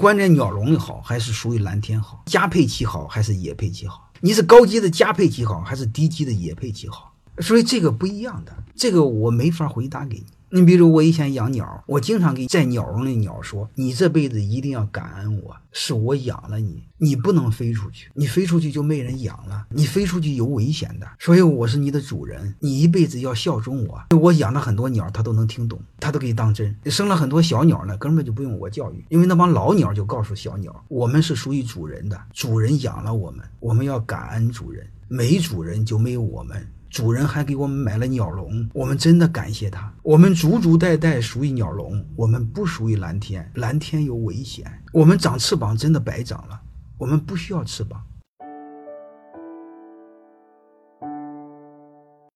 关键鸟笼好还是属于蓝天好？加配器好还是野配器好？你是高级的加配器好还是低级的野配器好？所以这个不一样的，这个我没法回答给你。你比如我以前养鸟，我经常给在鸟笼里鸟说：“你这辈子一定要感恩我，是我养了你，你不能飞出去，你飞出去就没人养了，你飞出去有危险的，所以我是你的主人，你一辈子要效忠我。我养了很多鸟，它都能听懂，它都可以当真。生了很多小鸟呢，根本就不用我教育，因为那帮老鸟就告诉小鸟，我们是属于主人的，主人养了我们，我们要感恩主人，没主人就没有我们。”主人还给我们买了鸟笼，我们真的感谢他。我们祖祖代代属于鸟笼，我们不属于蓝天，蓝天有危险。我们长翅膀真的白长了，我们不需要翅膀。